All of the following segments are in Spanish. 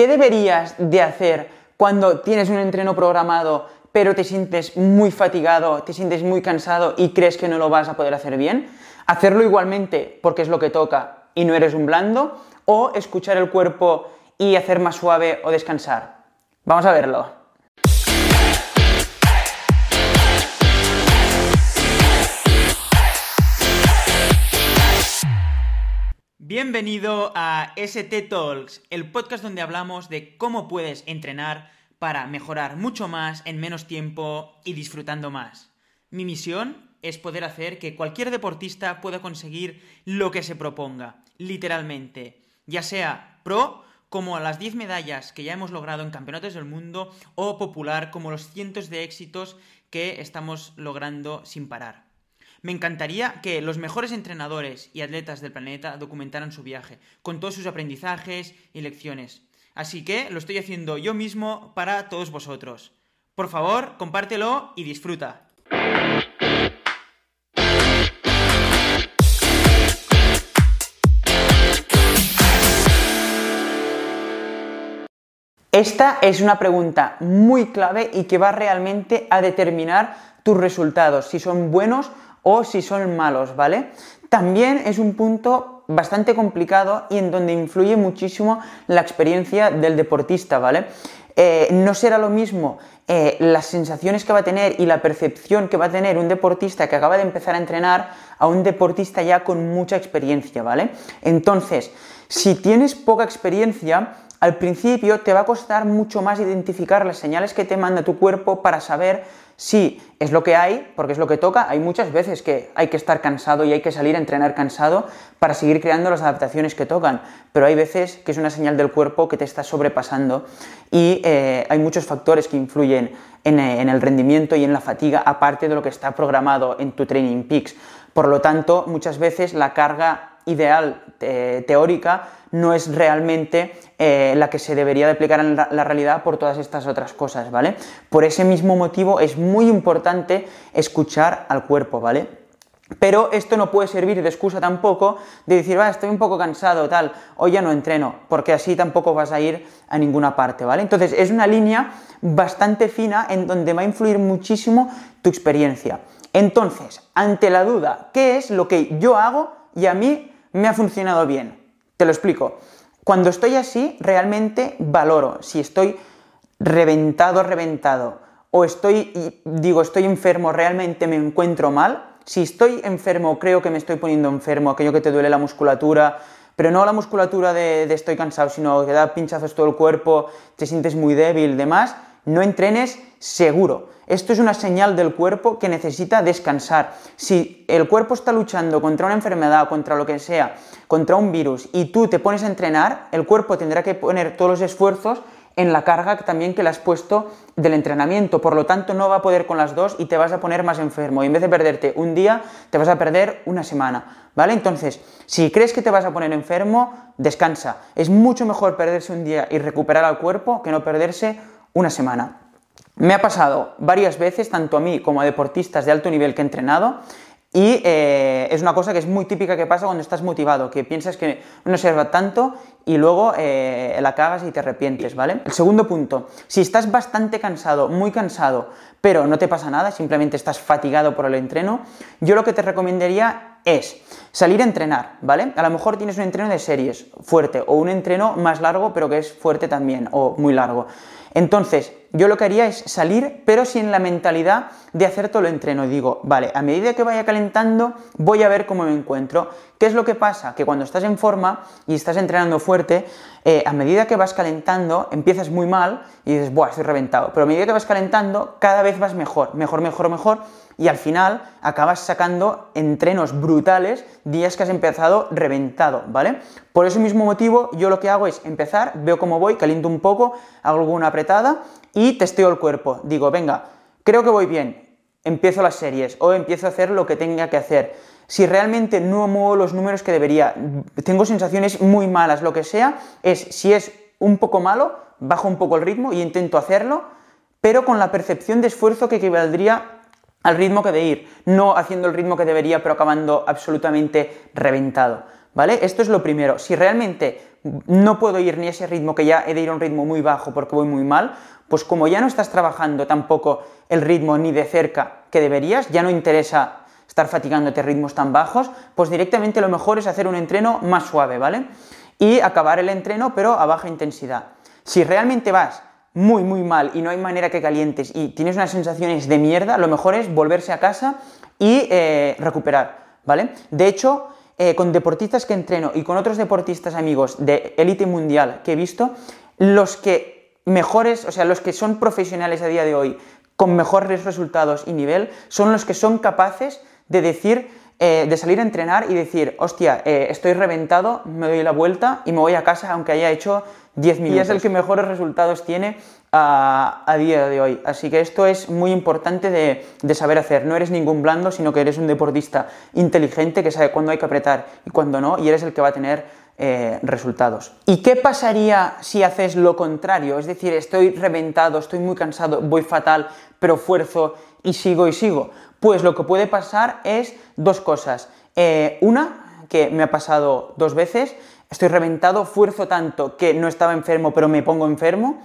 ¿Qué deberías de hacer cuando tienes un entreno programado pero te sientes muy fatigado, te sientes muy cansado y crees que no lo vas a poder hacer bien? ¿Hacerlo igualmente porque es lo que toca y no eres un blando? ¿O escuchar el cuerpo y hacer más suave o descansar? Vamos a verlo. Bienvenido a ST Talks, el podcast donde hablamos de cómo puedes entrenar para mejorar mucho más en menos tiempo y disfrutando más. Mi misión es poder hacer que cualquier deportista pueda conseguir lo que se proponga, literalmente, ya sea pro como las 10 medallas que ya hemos logrado en campeonatos del mundo o popular como los cientos de éxitos que estamos logrando sin parar. Me encantaría que los mejores entrenadores y atletas del planeta documentaran su viaje, con todos sus aprendizajes y lecciones. Así que lo estoy haciendo yo mismo para todos vosotros. Por favor, compártelo y disfruta. Esta es una pregunta muy clave y que va realmente a determinar tus resultados, si son buenos o si son malos, ¿vale? También es un punto bastante complicado y en donde influye muchísimo la experiencia del deportista, ¿vale? Eh, no será lo mismo eh, las sensaciones que va a tener y la percepción que va a tener un deportista que acaba de empezar a entrenar a un deportista ya con mucha experiencia, ¿vale? Entonces, si tienes poca experiencia, al principio te va a costar mucho más identificar las señales que te manda tu cuerpo para saber si es lo que hay, porque es lo que toca. Hay muchas veces que hay que estar cansado y hay que salir a entrenar cansado para seguir creando las adaptaciones que tocan, pero hay veces que es una señal del cuerpo que te está sobrepasando y eh, hay muchos factores que influyen en, eh, en el rendimiento y en la fatiga, aparte de lo que está programado en tu Training Peaks. Por lo tanto, muchas veces la carga ideal eh, teórica no es realmente eh, la que se debería de aplicar en la, realidad por todas estas otras cosas, ¿vale? Por ese mismo motivo es muy importante escuchar al cuerpo, ¿vale? Pero esto no puede servir de excusa tampoco de decir, va, estoy un poco cansado, tal, hoy ya no entreno, porque así tampoco vas a ir a ninguna parte, ¿vale? Entonces es una línea bastante fina en donde va a influir muchísimo tu experiencia. Entonces, ante la duda, ¿qué es lo que yo hago y a mí me ha funcionado bien. Te lo explico. Cuando estoy así, realmente valoro si estoy reventado, reventado, o estoy, digo, estoy enfermo, realmente me encuentro mal. Si estoy enfermo, creo que me estoy poniendo enfermo, aquello que te duele la musculatura, pero no la musculatura de, estoy cansado, sino que da pinchazos todo el cuerpo, te sientes muy débil, demás, no entrenes seguro. Esto es una señal del cuerpo que necesita descansar. Si el cuerpo está luchando contra una enfermedad, contra lo que sea, contra un virus, y tú te pones a entrenar, el cuerpo tendrá que poner todos los esfuerzos en la carga también que le has puesto del entrenamiento. Por lo tanto, no va a poder con las dos y te vas a poner más enfermo. Y en vez de perderte un día, te vas a perder una semana. ¿Vale? Entonces, si crees que te vas a poner enfermo, descansa. Es mucho mejor perderse un día y recuperar al cuerpo que no perderse una semana. Me ha pasado varias veces, tanto a mí como a deportistas de alto nivel que he entrenado, y eh, es una cosa que es muy típica que pasa cuando estás motivado, que piensas que no sirve tanto y luego eh, la cagas y te arrepientes, ¿vale? El segundo punto, si estás bastante cansado, muy cansado, pero no te pasa nada, simplemente estás fatigado por el entreno, yo lo que te recomendaría es salir a entrenar, ¿vale? A lo mejor tienes un entreno de series fuerte o un entreno más largo pero que es fuerte también o muy largo. Entonces, yo lo que haría es salir, pero sin la mentalidad de hacer todo el entreno. Digo, vale, a medida que vaya calentando, voy a ver cómo me encuentro. ¿Qué es lo que pasa? Que cuando estás en forma y estás entrenando fuerte, eh, a medida que vas calentando, empiezas muy mal y dices, buah, estoy reventado. Pero a medida que vas calentando, cada vez vas mejor, mejor, mejor, mejor. Y al final acabas sacando entrenos brutales días que has empezado reventado, ¿vale? Por ese mismo motivo, yo lo que hago es empezar, veo cómo voy, caliento un poco, hago alguna apretada y testeo el cuerpo. Digo, venga, creo que voy bien, empiezo las series o empiezo a hacer lo que tenga que hacer. Si realmente no muevo los números que debería, tengo sensaciones muy malas, lo que sea, es si es un poco malo, bajo un poco el ritmo y intento hacerlo, pero con la percepción de esfuerzo que equivaldría al ritmo que de ir, no haciendo el ritmo que debería, pero acabando absolutamente reventado. ¿Vale? Esto es lo primero. Si realmente no puedo ir ni a ese ritmo, que ya he de ir a un ritmo muy bajo porque voy muy mal, pues como ya no estás trabajando tampoco el ritmo ni de cerca que deberías, ya no interesa estar fatigándote ritmos tan bajos, pues directamente lo mejor es hacer un entreno más suave, ¿vale? Y acabar el entreno pero a baja intensidad. Si realmente vas muy, muy mal y no hay manera que calientes y tienes unas sensaciones de mierda, lo mejor es volverse a casa y eh, recuperar, ¿vale? De hecho, eh, con deportistas que entreno y con otros deportistas amigos de élite mundial que he visto, los que mejores, o sea, los que son profesionales a día de hoy con mejores resultados y nivel, son los que son capaces de decir, eh, de salir a entrenar y decir, hostia, eh, estoy reventado, me doy la vuelta y me voy a casa aunque haya hecho 10 minutos. Y es el que mejores resultados tiene a, día de hoy. Así que esto es muy importante de, de, saber hacer. No eres ningún blando, sino que eres un deportista inteligente que sabe cuándo hay que apretar y cuándo no, y eres el que va a tener eh, resultados. ¿Y qué pasaría si haces lo contrario? Es decir, estoy reventado, estoy muy cansado, voy fatal, pero fuerzo y sigo y sigo. Pues lo que puede pasar es dos cosas. Eh, una, que me ha pasado dos veces, estoy reventado, fuerzo tanto que no estaba enfermo, pero me pongo enfermo.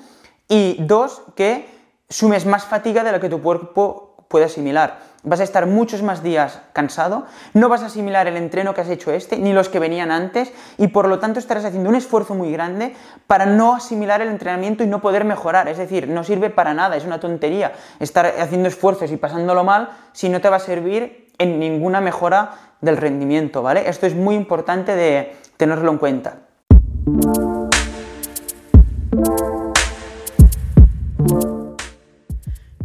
Y dos, que sumes más fatiga de la que tu cuerpo puede asimilar. Vas a estar muchos más días cansado, no vas a asimilar el entreno que has hecho este, ni los que venían antes, y por lo tanto estarás haciendo un esfuerzo muy grande para no asimilar el entrenamiento y no poder mejorar. Es decir, no sirve para nada, es una tontería estar haciendo esfuerzos y pasándolo mal si no te va a servir en ninguna mejora del rendimiento, ¿vale? Esto es muy importante de tenerlo en cuenta.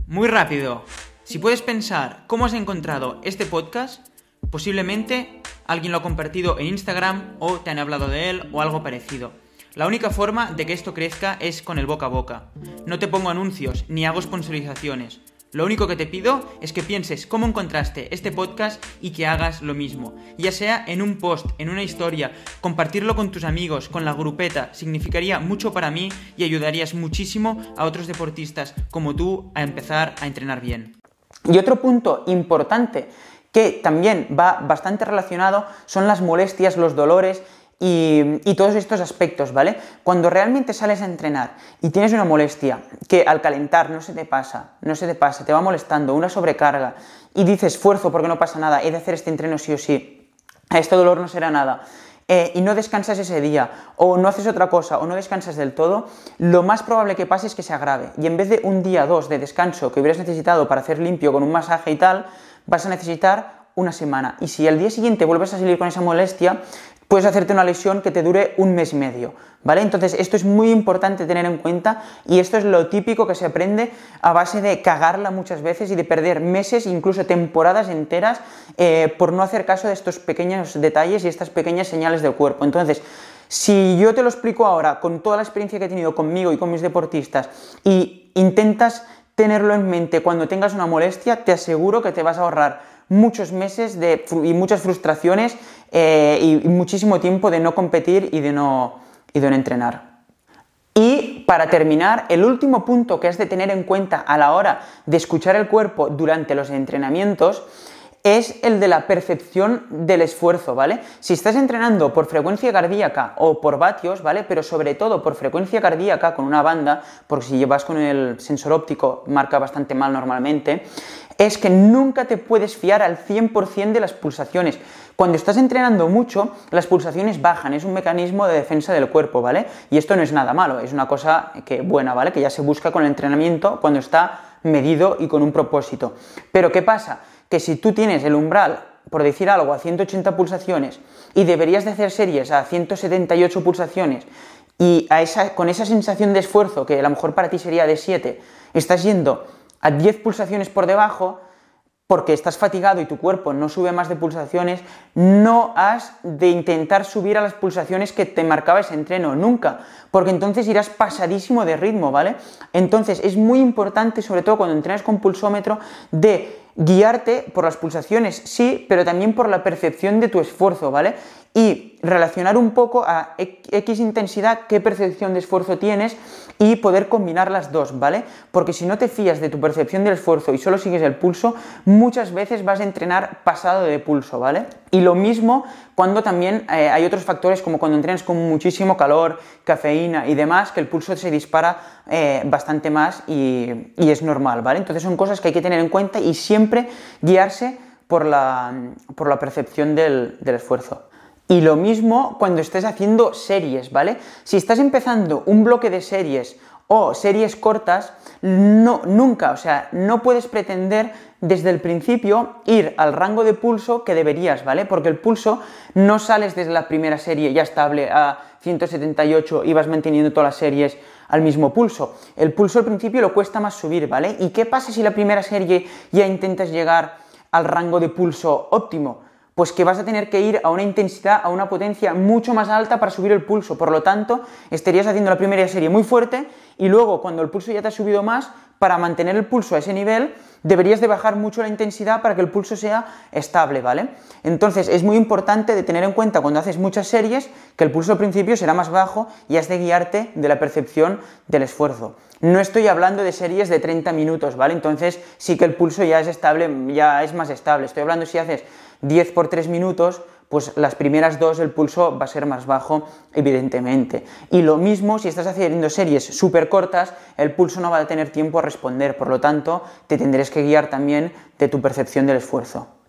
Muy rápido, si puedes pensar cómo has encontrado este podcast, posiblemente alguien lo ha compartido en Instagram o te han hablado de él o algo parecido. La única forma de que esto crezca es con el boca a boca. No te pongo anuncios ni hago sponsorizaciones. Lo único que te pido es que pienses cómo encontraste este podcast y que hagas lo mismo. Ya sea en un post, en una historia, compartirlo con tus amigos, con la grupeta, significaría mucho para mí y ayudarías muchísimo a otros deportistas como tú a empezar a entrenar bien. Y otro punto importante que también va bastante relacionado son las molestias, los dolores y, todos estos aspectos, ¿vale? Cuando realmente sales a entrenar y tienes una molestia que al calentar no se te pasa, no se te pasa, te va molestando, una sobrecarga y dices esfuerzo porque no pasa nada, he de hacer este entreno sí o sí, a este dolor no será nada. Eh, y no descansas ese día, o no haces otra cosa, o no descansas del todo, lo más probable que pase es que se agrave. Y en vez de un día, dos de descanso que hubieras necesitado para hacer limpio con un masaje y tal, vas a necesitar una semana. Y si al día siguiente vuelves a salir con esa molestia, puedes hacerte una lesión que te dure un mes y medio, ¿vale? Entonces esto es muy importante tener en cuenta y esto es lo típico que se aprende a base de cagarla muchas veces y de perder meses, incluso temporadas enteras, eh, por no hacer caso de estos pequeños detalles y estas pequeñas señales del cuerpo. Entonces, si yo te lo explico ahora con toda la experiencia que he tenido conmigo y con mis deportistas y intentas tenerlo en mente cuando tengas una molestia, te aseguro que te vas a ahorrar muchos meses de, y muchas frustraciones eh, y muchísimo tiempo de no competir y de no, y de no entrenar. Y para terminar, el último punto que has de tener en cuenta a la hora de escuchar el cuerpo durante los entrenamientos es el de la percepción del esfuerzo, ¿vale? Si estás entrenando por frecuencia cardíaca o por vatios, ¿vale? Pero sobre todo por frecuencia cardíaca con una banda, porque si llevas con el sensor óptico marca bastante mal normalmente, es que nunca te puedes fiar al 100% de las pulsaciones. Cuando estás entrenando mucho, las pulsaciones bajan, es un mecanismo de defensa del cuerpo, ¿vale? Y esto no es nada malo, es una cosa que buena, ¿vale? Que ya se busca con el entrenamiento cuando está medido y con un propósito. Pero ¿qué pasa? Que si tú tienes el umbral, por decir algo, a 180 pulsaciones y deberías de hacer series a 178 pulsaciones y a esa, con esa sensación de esfuerzo, que a lo mejor para ti sería de 7, estás yendo a 10 pulsaciones por debajo, porque estás fatigado y tu cuerpo no sube más de pulsaciones, no has de intentar subir a las pulsaciones que te marcaba ese entreno, nunca, porque entonces irás pasadísimo de ritmo, ¿vale? Entonces es muy importante, sobre todo cuando entrenas con pulsómetro, de guiarte por las pulsaciones, sí, pero también por la percepción de tu esfuerzo, ¿vale? y relacionar un poco a X intensidad qué percepción de esfuerzo tienes y poder combinar las dos, ¿vale? Porque si no te fías de tu percepción del esfuerzo y solo sigues el pulso, muchas veces vas a entrenar pasado de pulso, ¿vale? Y lo mismo cuando también eh, hay otros factores como cuando entrenas con muchísimo calor, cafeína y demás, que el pulso se dispara eh, bastante más y, es normal, ¿vale? Entonces son cosas que hay que tener en cuenta y siempre guiarse por la, percepción del esfuerzo. Y lo mismo cuando estés haciendo series, ¿vale? Si estás empezando un bloque de series o series cortas, no, nunca, o sea, no puedes pretender desde el principio ir al rango de pulso que deberías, ¿vale? Porque el pulso no sales desde la primera serie ya estable a 178 y vas manteniendo todas las series al mismo pulso. El pulso al principio lo cuesta más subir, ¿vale? ¿Y qué pasa si la primera serie ya intentas llegar al rango de pulso óptimo? Pues que vas a tener que ir a una intensidad, a una potencia mucho más alta para subir el pulso. Por lo tanto, estarías haciendo la primera serie muy fuerte y luego cuando el pulso ya te ha subido más, para mantener el pulso a ese nivel, deberías de bajar mucho la intensidad para que el pulso sea estable, ¿vale? Entonces es muy importante de tener en cuenta cuando haces muchas series que el pulso al principio será más bajo y has de guiarte de la percepción del esfuerzo. No estoy hablando de series de 30 minutos, ¿vale? Entonces sí que el pulso ya es estable, ya es más estable. Estoy hablando si haces 10 por 3 minutos, pues las primeras dos el pulso va a ser más bajo, evidentemente. Y lo mismo si estás haciendo series súper cortas, el pulso no va a tener tiempo a responder, por lo tanto, te tendrás que guiar también de tu percepción del esfuerzo.